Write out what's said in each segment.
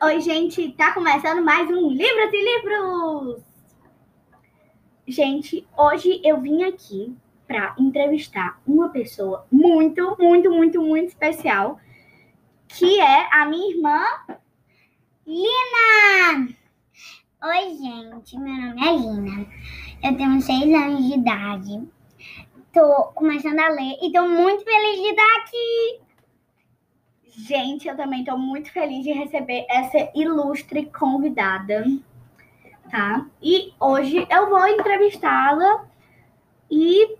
Oi, gente, tá começando mais um Livros e Livros! Gente, hoje eu vim aqui para entrevistar uma pessoa muito, muito, muito, muito especial, que é a minha irmã Lina! Oi, gente, meu nome é Lina. Eu tenho seis anos de idade. Tô começando a ler e tô muito feliz de estar aqui. Gente, eu também estou muito feliz de receber essa ilustre convidada, tá? E hoje eu vou entrevistá-la e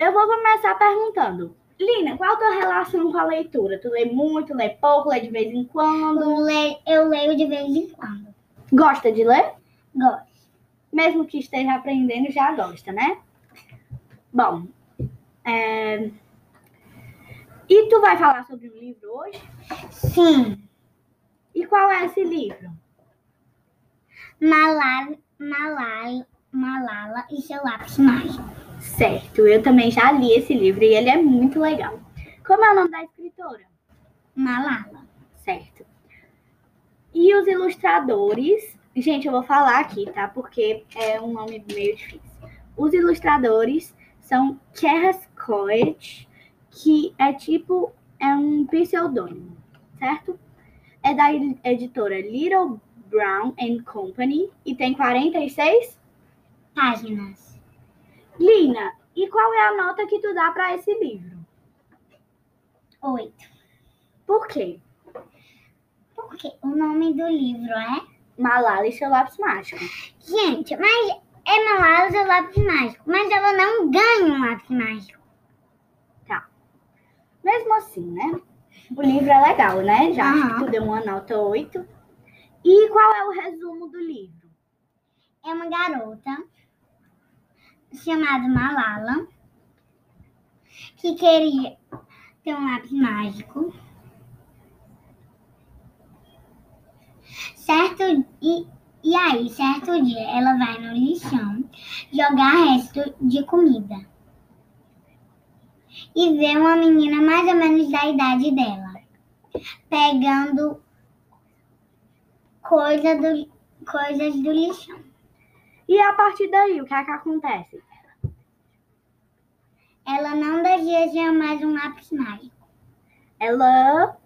eu vou começar perguntando. Lina, qual a tua relação com a leitura? Tu lê muito, lê pouco, lê de vez em quando? Eu leio, eu leio de vez em quando. Gosta de ler? Gosto. Mesmo que esteja aprendendo, já gosta, né? Bom, é... E tu vai falar sobre um livro hoje? Sim. E qual é esse livro? Malala, Malala, Malala e seu lápis mágico. Certo, eu também já li esse livro e ele é muito legal. Como é o nome da escritora? Malala. Certo. E os ilustradores? Gente, eu vou falar aqui, tá? Porque é um nome meio difícil. Os ilustradores são Keras Coet, que é tipo, é um pseudônimo, certo? É da editora Little Brown and Company e tem 46 páginas. Lina, e qual é a nota que tu dá para esse livro? Oito. Por quê? Porque o nome do livro é Malala e seu lápis mágico. Gente, mas é Malala e seu lápis mágico, mas ela não ganha um lápis mágico. Mesmo assim, né? O livro é legal, né? Já acho que tu deu uma nota 8. E qual é o resumo do livro? É uma garota chamada Malala que queria ter um lápis mágico. Certo e, e aí, certo dia, ela vai no lixão jogar resto de comida e vê uma menina mais ou menos da idade dela, pegando coisa do, coisas do lixão. E a partir daí, o que é que acontece? Ela não deseja mais um lápis mágico. Ela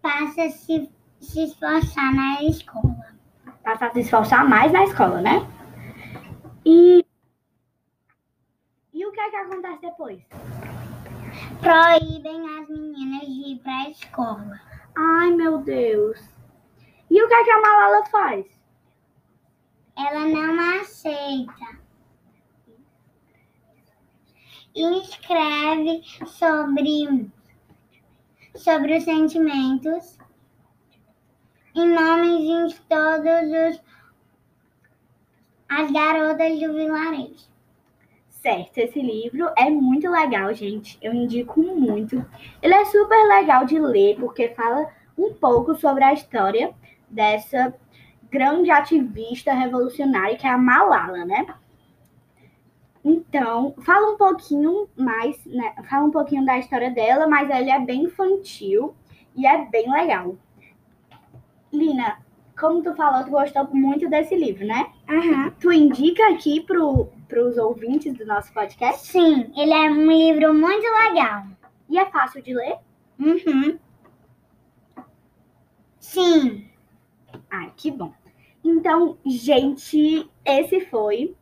passa a se, se esforçar na escola. Passa a se esforçar mais na escola, né? E o que é que acontece depois? Proíbem as meninas de ir para a escola. Ai, meu Deus. E o que é que a Malala faz? Ela não aceita. E escreve sobre, sobre os sentimentos e nomes de todos os as garotas do vilarejo. Certo, esse livro é muito legal, gente. Eu indico muito. Ele é super legal de ler porque fala um pouco sobre a história dessa grande ativista revolucionária que é a Malala, né? Então, fala um pouquinho mais, né? Fala um pouquinho da história dela, mas ele é bem infantil e é bem legal. Lina, como tu falou, tu gostou muito desse livro, né? Uhum. Tu indica aqui pro, pros ouvintes do nosso podcast? Sim, ele é um livro muito legal. E é fácil de ler? Uhum. Sim. Ai, que bom. Então, gente, esse foi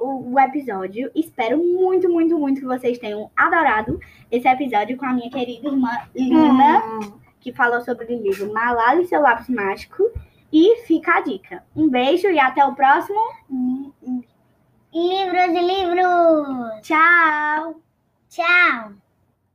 o episódio. Espero muito, muito, muito que vocês tenham adorado esse episódio com a minha querida irmã Lina. Hum que falou sobre o livro Malala e seu lápis mágico. E fica a dica. Um beijo e até o próximo. Livros e livros! Tchau! Tchau!